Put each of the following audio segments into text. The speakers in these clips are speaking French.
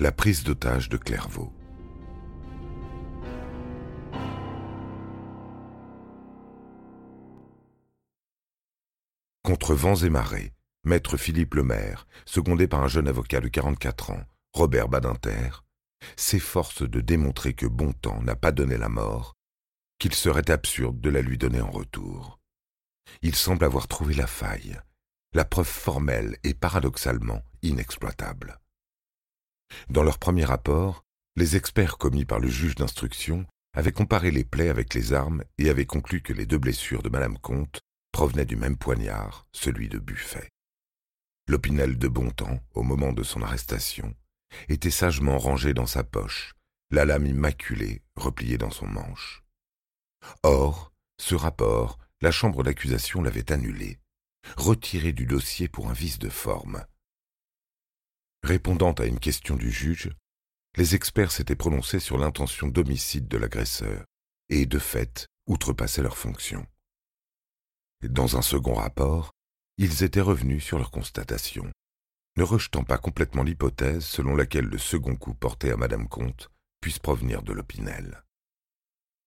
La prise d'otage de Clairvaux. Contre vents et marées, maître Philippe Lemaire, secondé par un jeune avocat de 44 ans, Robert Badinter, s'efforce de démontrer que Bontemps n'a pas donné la mort, qu'il serait absurde de la lui donner en retour. Il semble avoir trouvé la faille, la preuve formelle et paradoxalement inexploitable. Dans leur premier rapport, les experts commis par le juge d'instruction avaient comparé les plaies avec les armes et avaient conclu que les deux blessures de Madame Comte provenaient du même poignard, celui de Buffet. L'opinel de Bontemps, au moment de son arrestation, était sagement rangé dans sa poche, la lame immaculée repliée dans son manche. Or, ce rapport, la chambre d'accusation l'avait annulé, retiré du dossier pour un vice de forme. Répondant à une question du juge, les experts s'étaient prononcés sur l'intention d'homicide de l'agresseur et, de fait, outrepassaient leurs fonctions. Dans un second rapport, ils étaient revenus sur leur constatation, ne rejetant pas complètement l'hypothèse selon laquelle le second coup porté à Madame Comte puisse provenir de l'Opinel.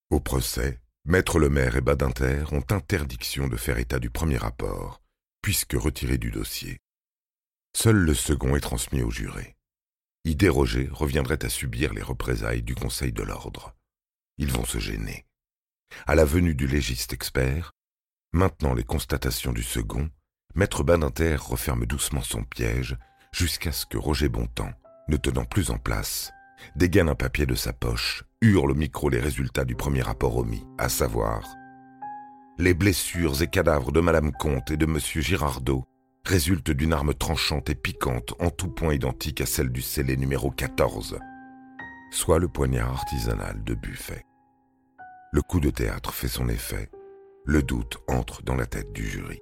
Au procès, Maître Lemaire et Badinter ont interdiction de faire état du premier rapport, puisque retiré du dossier. Seul le second est transmis au juré. Y déroger reviendrait à subir les représailles du Conseil de l'ordre. Ils vont se gêner. À la venue du légiste expert, maintenant les constatations du second, Maître Badinter referme doucement son piège jusqu'à ce que Roger Bontemps, ne tenant plus en place, dégaine un papier de sa poche, hurle au micro les résultats du premier rapport omis, à savoir les blessures et cadavres de Madame Comte et de Monsieur Girardot résultent d'une arme tranchante et piquante en tout point identique à celle du scellé numéro 14, soit le poignard artisanal de Buffet. Le coup de théâtre fait son effet, le doute entre dans la tête du jury.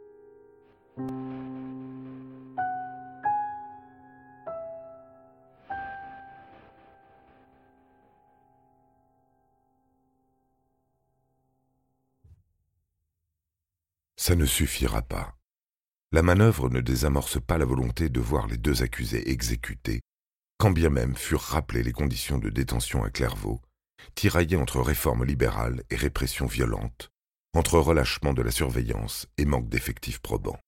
Ça ne suffira pas. La manœuvre ne désamorce pas la volonté de voir les deux accusés exécutés, quand bien même furent rappelées les conditions de détention à Clairvaux, tiraillés entre réforme libérale et répression violente, entre relâchement de la surveillance et manque d'effectifs probants.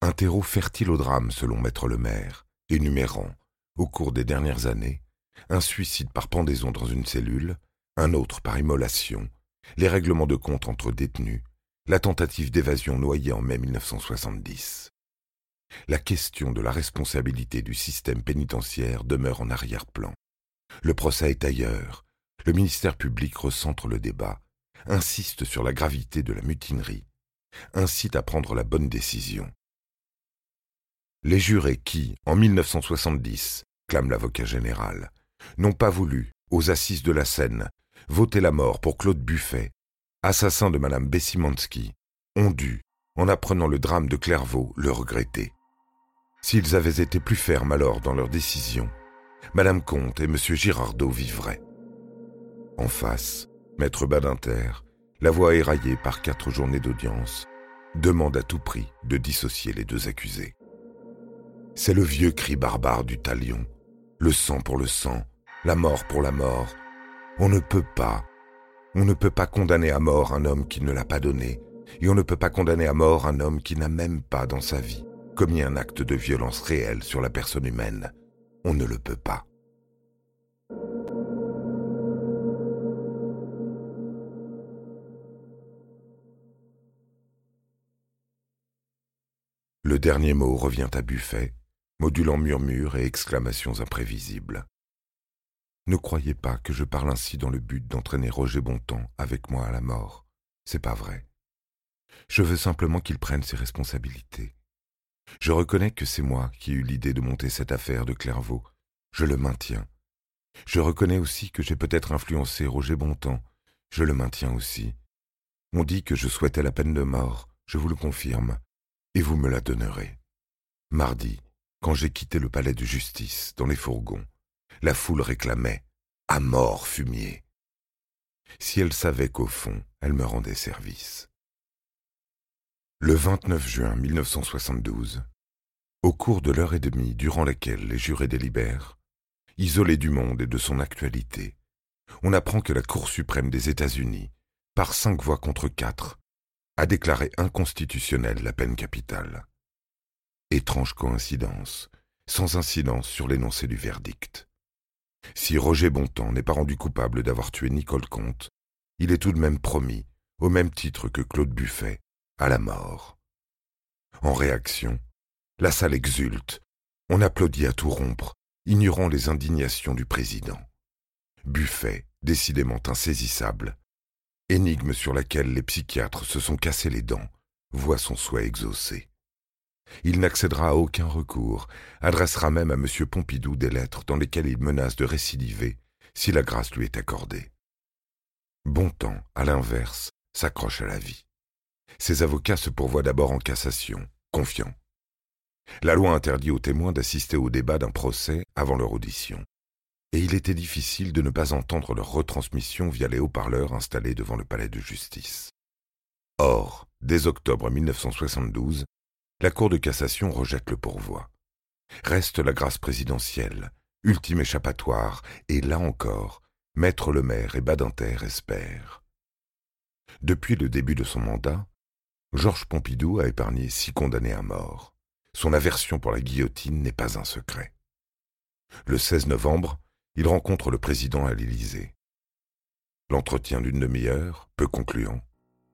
Un terreau fertile au drame selon Maître le maire, énumérant, au cours des dernières années, un suicide par pendaison dans une cellule, un autre par immolation, les règlements de compte entre détenus, la tentative d'évasion noyée en mai 1970. La question de la responsabilité du système pénitentiaire demeure en arrière-plan. Le procès est ailleurs. Le ministère public recentre le débat, insiste sur la gravité de la mutinerie, incite à prendre la bonne décision. Les jurés qui, en 1970, clame l'avocat général, n'ont pas voulu, aux assises de la Seine, voter la mort pour Claude Buffet, assassin de Madame Bessimansky, ont dû, en apprenant le drame de Clairvaux, le regretter. S'ils avaient été plus fermes alors dans leur décision, Madame Comte et Monsieur Girardot vivraient. En face, Maître Badinter, la voix éraillée par quatre journées d'audience, demande à tout prix de dissocier les deux accusés. C'est le vieux cri barbare du talion, le sang pour le sang, la mort pour la mort. On ne peut pas, on ne peut pas condamner à mort un homme qui ne l'a pas donné, et on ne peut pas condamner à mort un homme qui n'a même pas dans sa vie commis un acte de violence réelle sur la personne humaine. On ne le peut pas. Le dernier mot revient à Buffet, modulant murmures et exclamations imprévisibles. Ne croyez pas que je parle ainsi dans le but d'entraîner Roger Bontemps avec moi à la mort. C'est pas vrai. Je veux simplement qu'il prenne ses responsabilités. Je reconnais que c'est moi qui ai eu l'idée de monter cette affaire de Clairvaux. Je le maintiens. Je reconnais aussi que j'ai peut-être influencé Roger Bontemps. Je le maintiens aussi. On dit que je souhaitais la peine de mort, je vous le confirme, et vous me la donnerez. Mardi, quand j'ai quitté le palais de justice dans les fourgons, la foule réclamait À mort, fumier Si elle savait qu'au fond, elle me rendait service. Le 29 juin 1972, au cours de l'heure et demie durant laquelle les jurés délibèrent, isolé du monde et de son actualité, on apprend que la Cour suprême des États-Unis, par cinq voix contre quatre, a déclaré inconstitutionnelle la peine capitale. Étrange coïncidence, sans incidence sur l'énoncé du verdict. Si Roger Bontemps n'est pas rendu coupable d'avoir tué Nicole Comte, il est tout de même promis, au même titre que Claude Buffet, à la mort. En réaction, la salle exulte, on applaudit à tout rompre, ignorant les indignations du président. Buffet, décidément insaisissable, énigme sur laquelle les psychiatres se sont cassés les dents, voit son souhait exaucé. Il n'accédera à aucun recours, adressera même à M. Pompidou des lettres dans lesquelles il menace de récidiver si la grâce lui est accordée. Bontemps, à l'inverse, s'accroche à la vie. Ses avocats se pourvoient d'abord en cassation, confiants. La loi interdit aux témoins d'assister au débat d'un procès avant leur audition et il était difficile de ne pas entendre leur retransmission via les haut-parleurs installés devant le palais de justice. Or, dès octobre 1972, la Cour de cassation rejette le pourvoi. Reste la grâce présidentielle, ultime échappatoire, et là encore, Maître le maire et Badinter espèrent. Depuis le début de son mandat, Georges Pompidou a épargné six condamnés à mort. Son aversion pour la guillotine n'est pas un secret. Le 16 novembre, il rencontre le président à l'Élysée. L'entretien d'une demi-heure, peu concluant,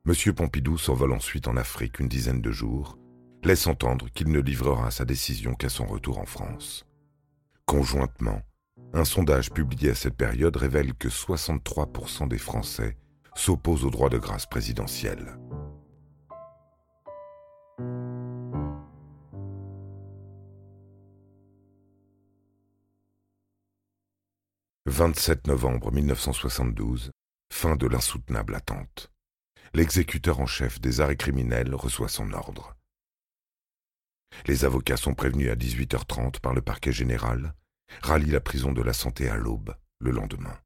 M. Pompidou s'envole ensuite en Afrique une dizaine de jours, laisse entendre qu'il ne livrera sa décision qu'à son retour en France. Conjointement, un sondage publié à cette période révèle que 63% des Français s'opposent au droit de grâce présidentiel. 27 novembre 1972, fin de l'insoutenable attente. L'exécuteur en chef des arrêts criminels reçoit son ordre. Les avocats sont prévenus à 18h30 par le parquet général, rallient la prison de la santé à l'aube, le lendemain.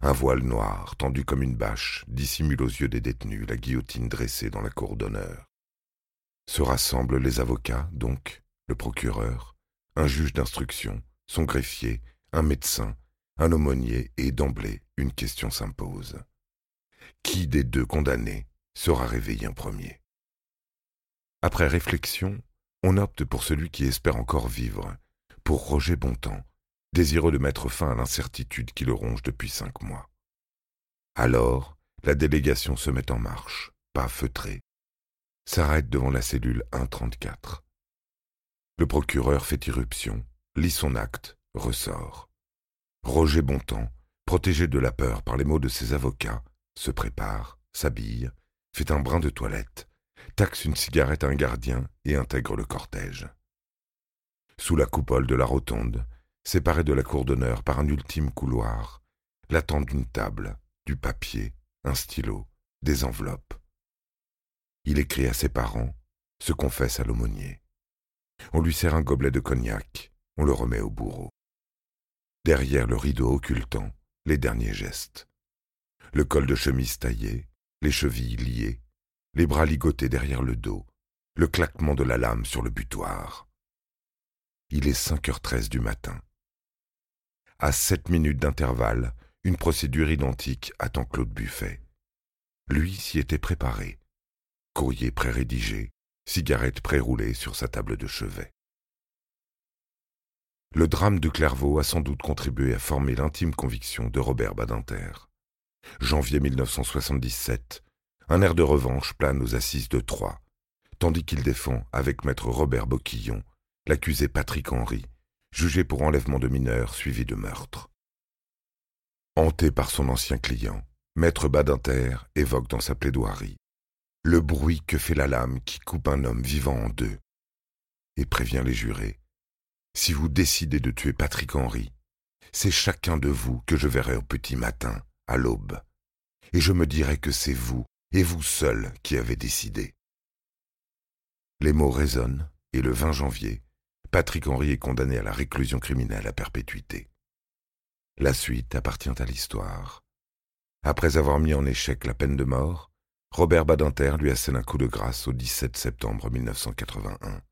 Un voile noir, tendu comme une bâche, dissimule aux yeux des détenus la guillotine dressée dans la cour d'honneur. Se rassemblent les avocats, donc, le procureur, un juge d'instruction, son greffier, un médecin, un aumônier et d'emblée une question s'impose. Qui des deux condamnés sera réveillé en premier? Après réflexion, on opte pour celui qui espère encore vivre, pour Roger Bontemps, désireux de mettre fin à l'incertitude qui le ronge depuis cinq mois. Alors, la délégation se met en marche, pas feutrée, s'arrête devant la cellule 134. Le procureur fait irruption, lit son acte, ressort. Roger Bontemps, protégé de la peur par les mots de ses avocats, se prépare, s'habille, fait un brin de toilette, taxe une cigarette à un gardien et intègre le cortège. Sous la coupole de la rotonde, séparé de la cour d'honneur par un ultime couloir, l'attend d'une table, du papier, un stylo, des enveloppes. Il écrit à ses parents, se confesse à l'aumônier. On lui sert un gobelet de cognac, on le remet au bourreau derrière le rideau occultant les derniers gestes. Le col de chemise taillé, les chevilles liées, les bras ligotés derrière le dos, le claquement de la lame sur le butoir. Il est cinq heures treize du matin. À sept minutes d'intervalle, une procédure identique attend Claude Buffet. Lui s'y était préparé. Courrier pré-rédigé, cigarette pré-roulée sur sa table de chevet. Le drame de Clairvaux a sans doute contribué à former l'intime conviction de Robert Badinter. Janvier 1977, un air de revanche plane aux assises de Troyes, tandis qu'il défend, avec maître Robert Boquillon, l'accusé Patrick Henry, jugé pour enlèvement de mineurs suivi de meurtre. Hanté par son ancien client, maître Badinter évoque dans sa plaidoirie le bruit que fait la lame qui coupe un homme vivant en deux, et prévient les jurés si vous décidez de tuer Patrick Henry, c'est chacun de vous que je verrai au petit matin, à l'aube, et je me dirai que c'est vous, et vous seul, qui avez décidé. Les mots résonnent, et le 20 janvier, Patrick Henry est condamné à la réclusion criminelle à perpétuité. La suite appartient à l'histoire. Après avoir mis en échec la peine de mort, Robert Badinter lui assène un coup de grâce au 17 septembre 1981.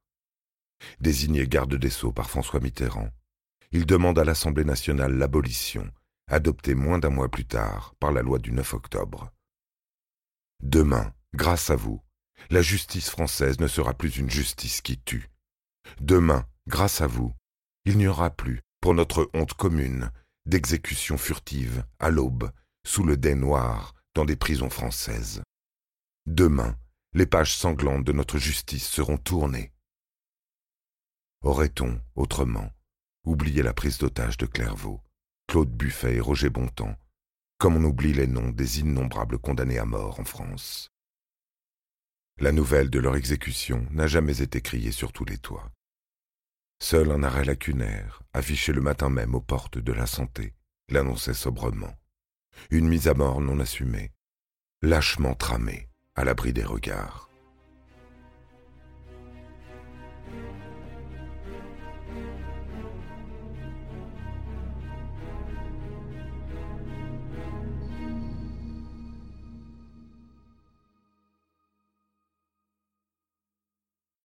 Désigné garde des Sceaux par François Mitterrand, il demande à l'Assemblée nationale l'abolition, adoptée moins d'un mois plus tard par la loi du 9 octobre. Demain, grâce à vous, la justice française ne sera plus une justice qui tue. Demain, grâce à vous, il n'y aura plus, pour notre honte commune, d'exécutions furtives à l'aube, sous le dais noir, dans des prisons françaises. Demain, les pages sanglantes de notre justice seront tournées. Aurait-on, autrement, oublié la prise d'otage de Clairvaux, Claude Buffet et Roger Bontemps, comme on oublie les noms des innombrables condamnés à mort en France La nouvelle de leur exécution n'a jamais été criée sur tous les toits. Seul un arrêt lacunaire, affiché le matin même aux portes de la santé, l'annonçait sobrement. Une mise à mort non assumée, lâchement tramée, à l'abri des regards.